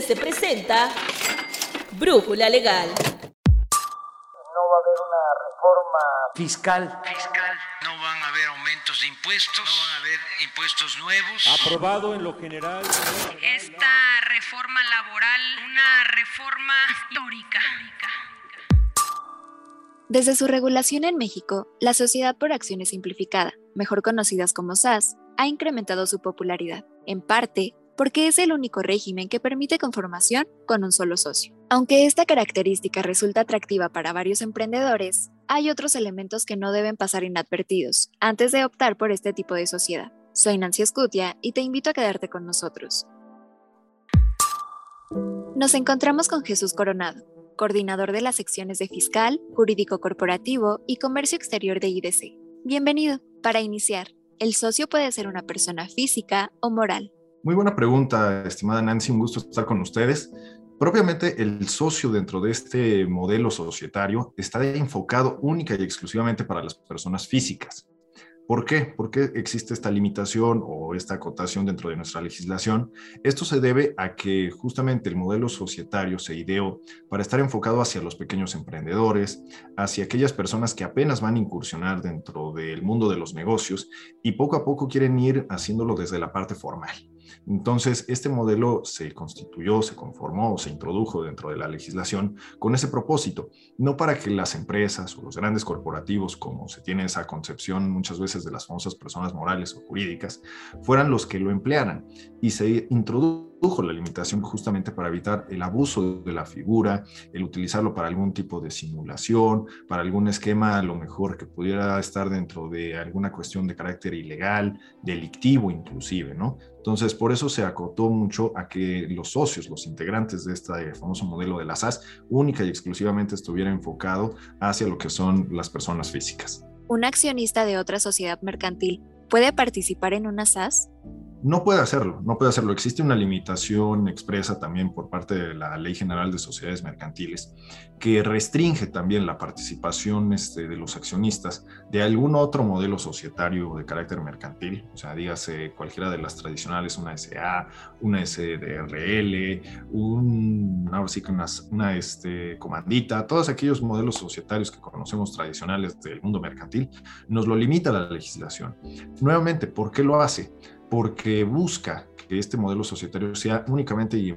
se presenta Brújula Legal. No va a haber una reforma fiscal. Fiscal. No van a haber aumentos de impuestos. No van a haber impuestos nuevos. Aprobado en lo general. Esta reforma laboral, una reforma histórica. Desde su regulación en México, la Sociedad por Acciones Simplificada, mejor conocidas como SAS, ha incrementado su popularidad, en parte porque es el único régimen que permite conformación con un solo socio. Aunque esta característica resulta atractiva para varios emprendedores, hay otros elementos que no deben pasar inadvertidos antes de optar por este tipo de sociedad. Soy Nancy Escutia y te invito a quedarte con nosotros. Nos encontramos con Jesús Coronado, coordinador de las secciones de Fiscal, Jurídico Corporativo y Comercio Exterior de IDC. Bienvenido. Para iniciar, ¿el socio puede ser una persona física o moral? Muy buena pregunta, estimada Nancy, un gusto estar con ustedes. Propiamente el socio dentro de este modelo societario está enfocado única y exclusivamente para las personas físicas. ¿Por qué? ¿Por qué existe esta limitación o esta acotación dentro de nuestra legislación? Esto se debe a que justamente el modelo societario se ideó para estar enfocado hacia los pequeños emprendedores, hacia aquellas personas que apenas van a incursionar dentro del mundo de los negocios y poco a poco quieren ir haciéndolo desde la parte formal. Entonces, este modelo se constituyó, se conformó, se introdujo dentro de la legislación con ese propósito, no para que las empresas o los grandes corporativos, como se tiene esa concepción muchas veces de las famosas personas morales o jurídicas, fueran los que lo emplearan y se introdujo la limitación justamente para evitar el abuso de la figura, el utilizarlo para algún tipo de simulación, para algún esquema a lo mejor que pudiera estar dentro de alguna cuestión de carácter ilegal, delictivo inclusive, ¿no? Entonces, por eso se acotó mucho a que los socios, los integrantes de este famoso modelo de la SAS, única y exclusivamente estuviera enfocado hacia lo que son las personas físicas. ¿Un accionista de otra sociedad mercantil puede participar en una SAS? No puede hacerlo, no puede hacerlo. Existe una limitación expresa también por parte de la Ley General de Sociedades Mercantiles que restringe también la participación este, de los accionistas de algún otro modelo societario de carácter mercantil, o sea, dígase cualquiera de las tradicionales, una SA, una SDRL, un, ahora sí que una, una este, comandita, todos aquellos modelos societarios que conocemos tradicionales del mundo mercantil, nos lo limita la legislación. Nuevamente, ¿por qué lo hace? Porque busca que este modelo societario sea únicamente y,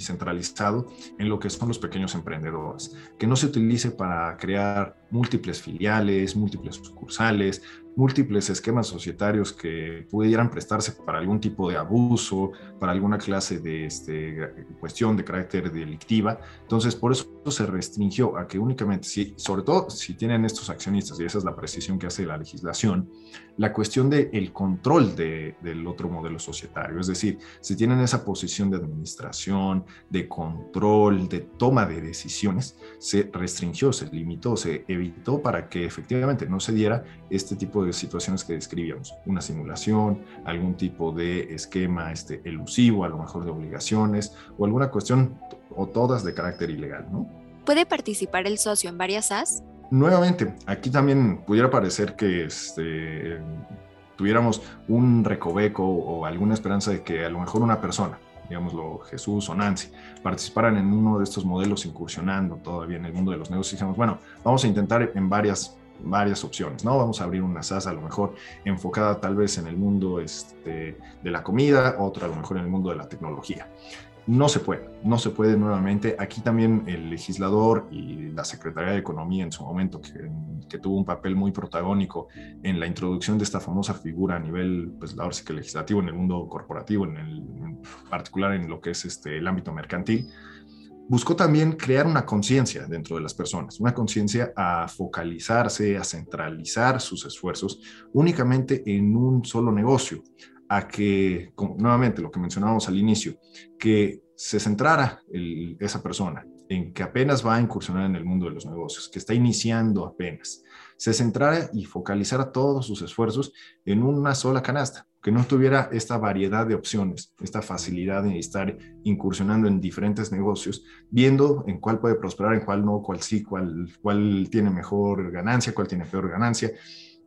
centralizado en lo que son los pequeños emprendedores, que no se utilice para crear múltiples filiales, múltiples sucursales, múltiples esquemas societarios que pudieran prestarse para algún tipo de abuso, para alguna clase de este, cuestión de carácter delictiva. Entonces, por eso se restringió a que únicamente, si, sobre todo si tienen estos accionistas, y esa es la precisión que hace la legislación, la cuestión del el control de, del otro modelo societario. Es decir, si tienen esa posición de administración, de control, de toma de decisiones, se restringió, se limitó, se evitó para que efectivamente no se diera este tipo de situaciones que describíamos, una simulación, algún tipo de esquema este, elusivo, a lo mejor de obligaciones o alguna cuestión o todas de carácter ilegal, ¿no? ¿Puede participar el socio en varias SAS? Nuevamente, aquí también pudiera parecer que este, tuviéramos un recoveco o alguna esperanza de que a lo mejor una persona, digámoslo Jesús o Nancy, participaran en uno de estos modelos incursionando todavía en el mundo de los negocios y dijimos, bueno, vamos a intentar en varias varias opciones, ¿no? Vamos a abrir una SAS a lo mejor enfocada tal vez en el mundo este, de la comida, otra a lo mejor en el mundo de la tecnología. No se puede, no se puede nuevamente. Aquí también el legislador y la Secretaría de Economía en su momento, que, tuvo un papel muy protagónico en la introducción de esta famosa figura a nivel, pues la que legislativo en el mundo corporativo, en, el, particular en lo que es este, el ámbito mercantil, buscó también crear una conciencia dentro de las personas, una conciencia a focalizarse, a centralizar sus esfuerzos únicamente en un solo negocio, a que, nuevamente lo que mencionábamos al inicio, que se centrara esa persona en que apenas va a incursionar en el mundo de los negocios, que está iniciando apenas, se centrara y focalizara todos sus esfuerzos en una sola canasta, que no tuviera esta variedad de opciones, esta facilidad de estar incursionando en diferentes negocios, viendo en cuál puede prosperar, en cuál no, cuál sí, cuál, cuál tiene mejor ganancia, cuál tiene peor ganancia,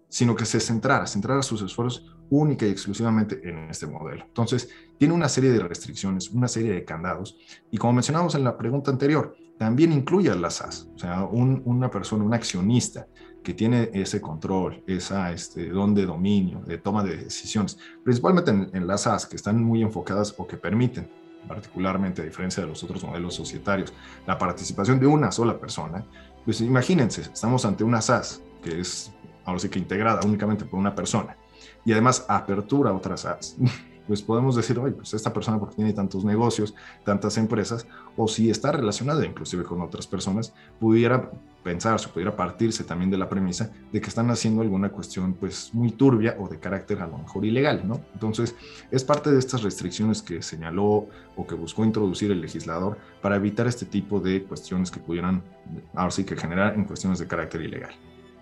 sino que se centrara, centrara sus esfuerzos única y exclusivamente en este modelo. Entonces, tiene una serie de restricciones, una serie de candados, y como mencionamos en la pregunta anterior, también incluye a las SAS, o sea, una persona, un accionista que tiene ese control, esa este, don de dominio, de toma de decisiones, principalmente en, en las SAS que están muy enfocadas o que permiten particularmente a diferencia de los otros modelos societarios, la participación de una sola persona, pues imagínense, estamos ante una SAS que es ahora sí que integrada únicamente por una persona y además apertura a otras SAS. Pues podemos decir, oye, pues esta persona porque tiene tantos negocios, tantas empresas, o si está relacionada inclusive con otras personas, pudiera pensarse, pudiera partirse también de la premisa de que están haciendo alguna cuestión pues muy turbia o de carácter a lo mejor ilegal, ¿no? Entonces, es parte de estas restricciones que señaló o que buscó introducir el legislador para evitar este tipo de cuestiones que pudieran, ahora sí que generar en cuestiones de carácter ilegal.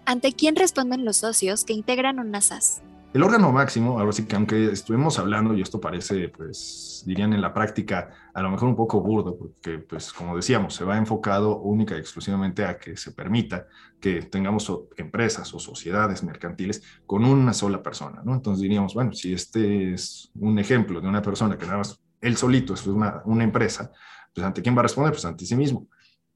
¿Ante quién responden los socios que integran una SAS? El órgano máximo, ahora sí que aunque estuvimos hablando, y esto parece, pues, dirían en la práctica, a lo mejor un poco burdo, porque, pues, como decíamos, se va enfocado única y exclusivamente a que se permita que tengamos empresas o sociedades mercantiles con una sola persona, ¿no? Entonces diríamos, bueno, si este es un ejemplo de una persona que nada más él solito es una, una empresa, pues, ¿ante quién va a responder? Pues ante sí mismo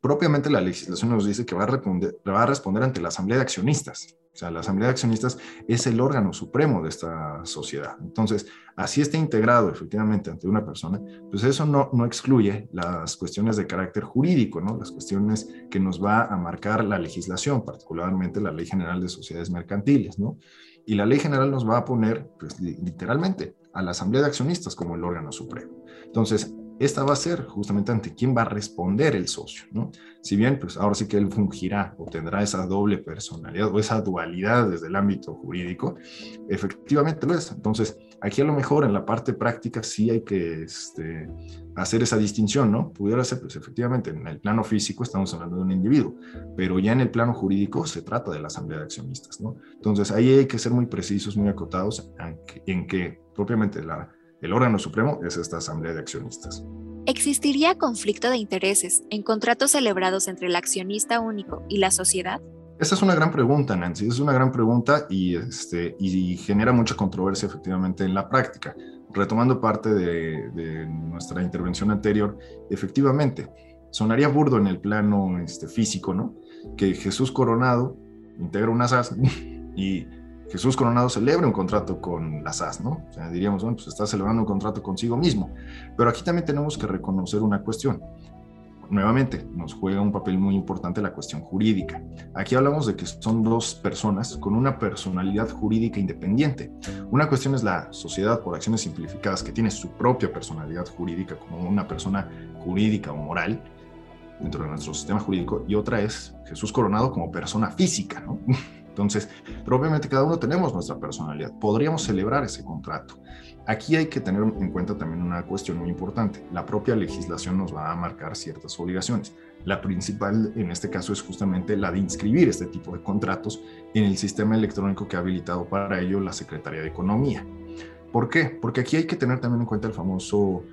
propiamente la legislación nos dice que va a, responder, va a responder ante la Asamblea de Accionistas. O sea, la Asamblea de Accionistas es el órgano supremo de esta sociedad. Entonces, así está integrado efectivamente ante una persona, pues eso no, no excluye las cuestiones de carácter jurídico, ¿no? Las cuestiones que nos va a marcar la legislación, particularmente la Ley General de Sociedades Mercantiles, ¿no? Y la Ley General nos va a poner, pues literalmente, a la Asamblea de Accionistas como el órgano supremo. Entonces, esta va a ser justamente ante quién va a responder el socio, ¿no? Si bien, pues ahora sí que él fungirá o tendrá esa doble personalidad o esa dualidad desde el ámbito jurídico, efectivamente lo es. Entonces, aquí a lo mejor en la parte práctica sí hay que este, hacer esa distinción, ¿no? Pudiera ser, pues efectivamente, en el plano físico estamos hablando de un individuo, pero ya en el plano jurídico se trata de la asamblea de accionistas, ¿no? Entonces, ahí hay que ser muy precisos, muy acotados en que propiamente la el órgano supremo es esta asamblea de accionistas. ¿Existiría conflicto de intereses en contratos celebrados entre el accionista único y la sociedad? Esa es una gran pregunta, Nancy. Es una gran pregunta y, este, y genera mucha controversia efectivamente en la práctica. Retomando parte de, de nuestra intervención anterior, efectivamente, sonaría burdo en el plano este, físico, ¿no? Que Jesús Coronado integra una SAS y Jesús Coronado celebra un contrato con la SAS, ¿no? Diríamos, bueno, pues está celebrando un contrato consigo mismo. Pero aquí también tenemos que reconocer una cuestión. Nuevamente, nos juega un papel muy importante la cuestión jurídica. Aquí hablamos de que son dos personas con una personalidad jurídica independiente. Una cuestión es la sociedad por acciones simplificadas que tiene su propia personalidad jurídica como una persona jurídica o moral dentro de nuestro sistema jurídico y otra es Jesús Coronado como persona física, ¿no? Entonces, probablemente cada uno tenemos nuestra personalidad. Podríamos celebrar ese contrato. Aquí hay que tener en cuenta también una cuestión muy importante. La propia legislación nos va a marcar ciertas obligaciones. La principal en este caso es justamente la de inscribir este tipo de contratos en el sistema electrónico que ha habilitado para ello la Secretaría de Economía. ¿Por qué? Porque aquí hay que tener también en cuenta el famoso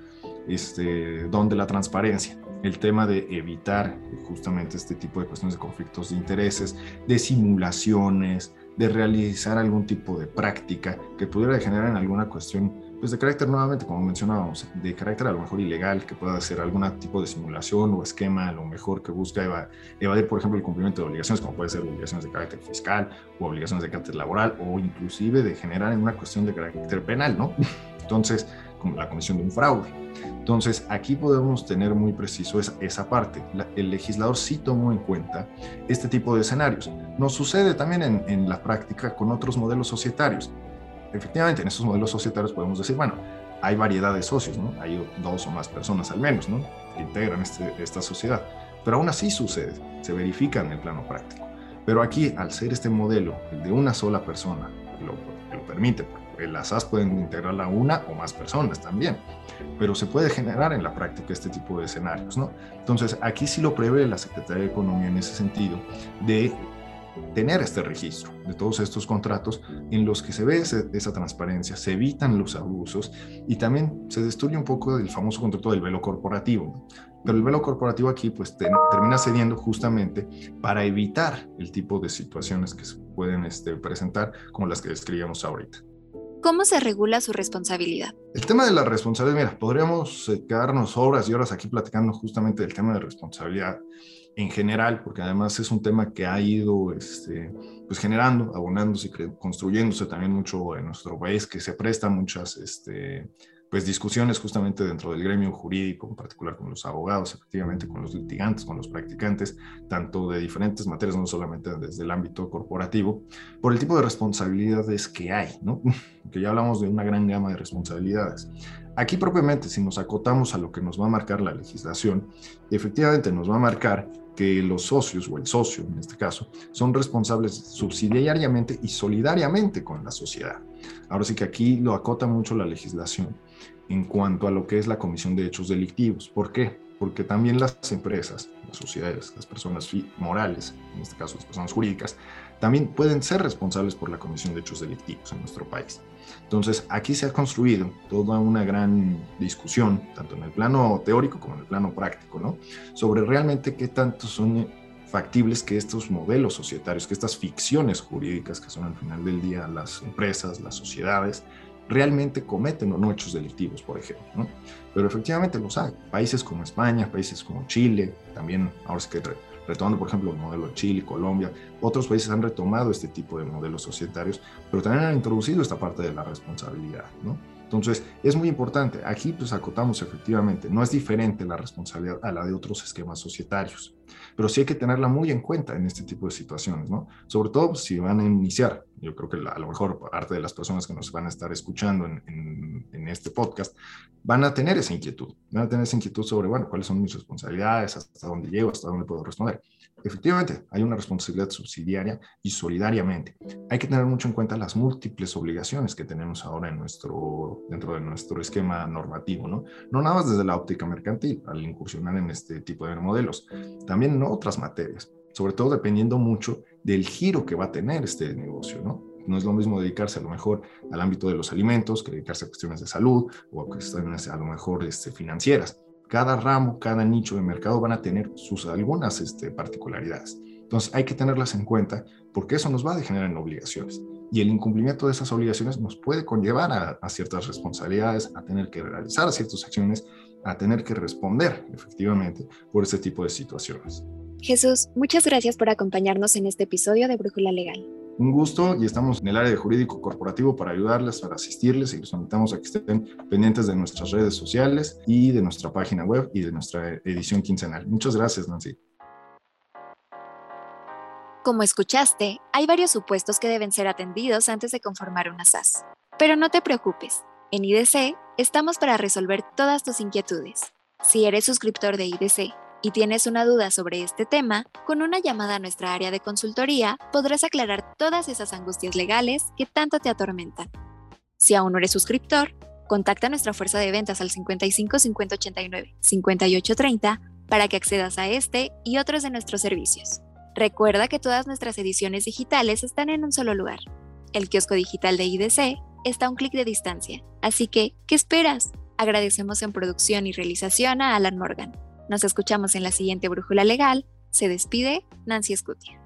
este, don de la transparencia el tema de evitar justamente este tipo de cuestiones de conflictos de intereses, de simulaciones, de realizar algún tipo de práctica que pudiera generar en alguna cuestión, pues de carácter nuevamente, como mencionábamos, de carácter a lo mejor ilegal, que pueda ser algún tipo de simulación o esquema a lo mejor que busca evadir, por ejemplo, el cumplimiento de obligaciones, como puede ser obligaciones de carácter fiscal o obligaciones de carácter laboral, o inclusive de generar en una cuestión de carácter penal, ¿no? Entonces, la comisión de un fraude. Entonces, aquí podemos tener muy preciso esa, esa parte. el legislador sí tomó en cuenta este tipo de escenarios. Nos sucede también en, en, la práctica con otros modelos societarios. Efectivamente, en estos modelos societarios podemos decir, bueno, hay variedad de socios, ¿no? Hay dos o más personas al menos, ¿no? Que integran este, esta sociedad. Pero aún así sucede, se verifica en el plano práctico. Pero aquí, al ser este modelo, el de una sola persona, lo, lo permite, las SAS pueden integrarla a una o más personas también, pero se puede generar en la práctica este tipo de escenarios, ¿no? Entonces, aquí sí lo prevé la Secretaría de Economía en ese sentido, de tener este registro de todos estos contratos en los que se ve esa transparencia, se evitan los abusos y también se destruye un poco el famoso contrato del velo corporativo. Pero el velo corporativo aquí pues termina cediendo justamente para evitar el tipo de situaciones que se pueden este, presentar, como las que describíamos ahorita. ¿Cómo se regula su responsabilidad? El tema de la responsabilidad, mira, podríamos quedarnos horas y horas aquí platicando justamente del tema de responsabilidad en general, porque además es un tema que ha ido este, pues generando, abonándose y construyéndose también mucho en nuestro país, que se presta muchas este, pues discusiones justamente dentro del gremio jurídico, en particular con los abogados, efectivamente con los litigantes, con los practicantes, tanto de diferentes materias, no solamente desde el ámbito corporativo, por el tipo de responsabilidades que hay, ¿no? Que ya hablamos de una gran gama de responsabilidades. Aquí propiamente, si nos acotamos a lo que nos va a marcar la legislación, efectivamente nos va a marcar que los socios, o el socio en este caso, son responsables subsidiariamente y solidariamente con la sociedad. Ahora sí que aquí lo acota mucho la legislación en cuanto a lo que es la comisión de hechos delictivos. ¿Por qué? Porque también las empresas, las sociedades, las personas morales, en este caso las personas jurídicas, también pueden ser responsables por la comisión de hechos delictivos en nuestro país. Entonces, aquí se ha construido toda una gran discusión, tanto en el plano teórico como en el plano práctico, ¿no? Sobre realmente qué tanto son factibles que estos modelos societarios, que estas ficciones jurídicas que son al final del día las empresas, las sociedades, realmente cometen o no hechos delictivos, por ejemplo. ¿no? Pero efectivamente los hay. Países como España, países como Chile, también ahora es que retomando, por ejemplo, el modelo de Chile, Colombia, otros países han retomado este tipo de modelos societarios, pero también han introducido esta parte de la responsabilidad. ¿no? Entonces, es muy importante. Aquí pues acotamos efectivamente, no es diferente la responsabilidad a la de otros esquemas societarios, pero sí hay que tenerla muy en cuenta en este tipo de situaciones, ¿no? Sobre todo pues, si van a iniciar, yo creo que a lo mejor parte de las personas que nos van a estar escuchando en, en, este podcast van a tener esa inquietud, van a tener esa inquietud sobre, bueno, cuáles son mis responsabilidades, hasta dónde llego, hasta dónde puedo responder. Efectivamente, hay una responsabilidad subsidiaria y solidariamente. Hay que tener mucho en cuenta las múltiples obligaciones que tenemos ahora en nuestro, dentro de nuestro esquema normativo, ¿no? No nada más desde la óptica mercantil, al incursionar en este tipo de modelos, también en otras materias, sobre todo dependiendo mucho del giro que va a tener este negocio, ¿no? No es lo mismo dedicarse a lo mejor al ámbito de los alimentos que dedicarse a cuestiones de salud o a cuestiones a lo mejor este, financieras cada ramo, cada nicho de mercado van a tener sus algunas este, particularidades. Entonces hay que tenerlas en cuenta porque eso nos va a generar en obligaciones. Y el incumplimiento de esas obligaciones nos puede conllevar a, a ciertas responsabilidades, a tener que realizar ciertas acciones, a tener que responder efectivamente por este tipo de situaciones. Jesús, muchas gracias por acompañarnos en este episodio de Brújula Legal un gusto y estamos en el área de jurídico corporativo para ayudarles, para asistirles y los invitamos a que estén pendientes de nuestras redes sociales y de nuestra página web y de nuestra edición quincenal. Muchas gracias, Nancy. Como escuchaste, hay varios supuestos que deben ser atendidos antes de conformar una SAS. Pero no te preocupes, en IDC estamos para resolver todas tus inquietudes. Si eres suscriptor de IDC y tienes una duda sobre este tema, con una llamada a nuestra área de consultoría podrás aclarar todas esas angustias legales que tanto te atormentan. Si aún no eres suscriptor, contacta a nuestra fuerza de ventas al 55 589 5830 para que accedas a este y otros de nuestros servicios. Recuerda que todas nuestras ediciones digitales están en un solo lugar. El kiosco digital de IDC está a un clic de distancia, así que, ¿qué esperas? Agradecemos en producción y realización a Alan Morgan. Nos escuchamos en la siguiente Brújula Legal. Se despide Nancy Scutia.